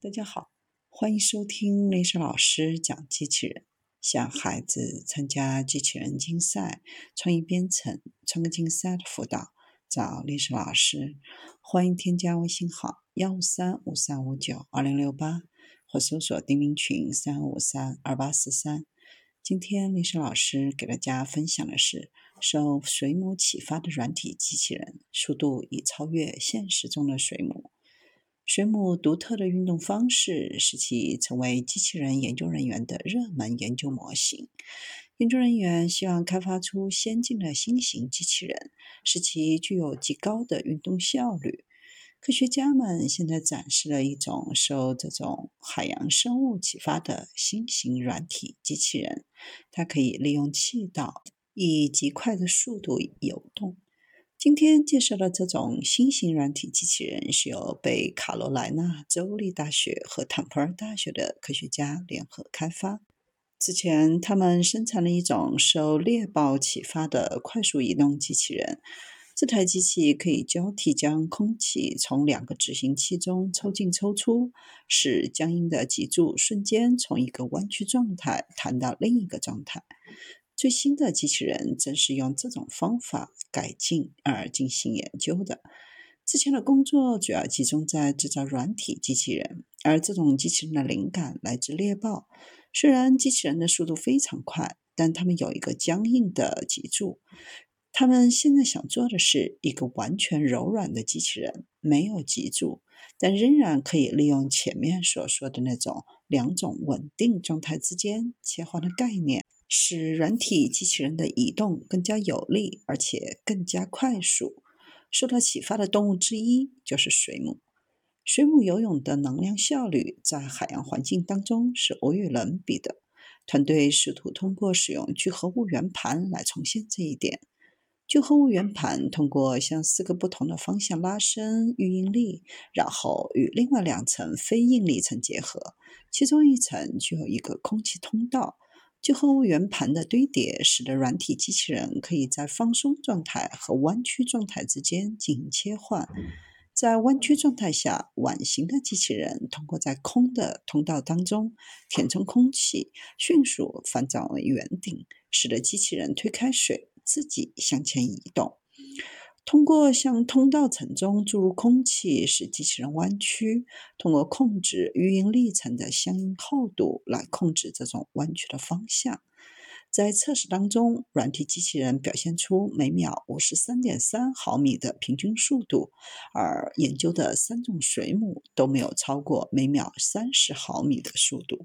大家好，欢迎收听历史老师讲机器人。想孩子参加机器人竞赛、创意编程、创客竞赛的辅导，找历史老师。欢迎添加微信号幺五三五三五九二零六八，或搜索钉钉群三五三二八四三。今天历史老师给大家分享的是受水母启发的软体机器人，速度已超越现实中的水母。水母独特的运动方式使其成为机器人研究人员的热门研究模型。研究人员希望开发出先进的新型机器人，使其具有极高的运动效率。科学家们现在展示了一种受这种海洋生物启发的新型软体机器人，它可以利用气道以极快的速度游动。今天介绍的这种新型软体机器人是由北卡罗来纳州立大学和坦普尔大学的科学家联合开发。之前，他们生产了一种受猎豹启发的快速移动机器人。这台机器可以交替将空气从两个执行器中抽进抽出，使僵硬的脊柱瞬间从一个弯曲状态弹到另一个状态。最新的机器人正是用这种方法改进而进行研究的。之前的工作主要集中在制造软体机器人，而这种机器人的灵感来自猎豹。虽然机器人的速度非常快，但它们有一个僵硬的脊柱。他们现在想做的是一个完全柔软的机器人，没有脊柱，但仍然可以利用前面所说的那种两种稳定状态之间切换的概念。使软体机器人的移动更加有力，而且更加快速。受到启发的动物之一就是水母。水母游泳的能量效率在海洋环境当中是无与伦比的。团队试图通过使用聚合物圆盘来重现这一点。聚合物圆盘通过向四个不同的方向拉伸预应力，然后与另外两层非应力层结合，其中一层具有一个空气通道。聚合物圆盘的堆叠，使得软体机器人可以在放松状态和弯曲状态之间进行切换。在弯曲状态下，碗形的机器人通过在空的通道当中填充空气，迅速翻转为圆顶，使得机器人推开水，自己向前移动。通过向通道层中注入空气，使机器人弯曲；通过控制预应力层的相应厚度来控制这种弯曲的方向。在测试当中，软体机器人表现出每秒五十三点三毫米的平均速度，而研究的三种水母都没有超过每秒三十毫米的速度。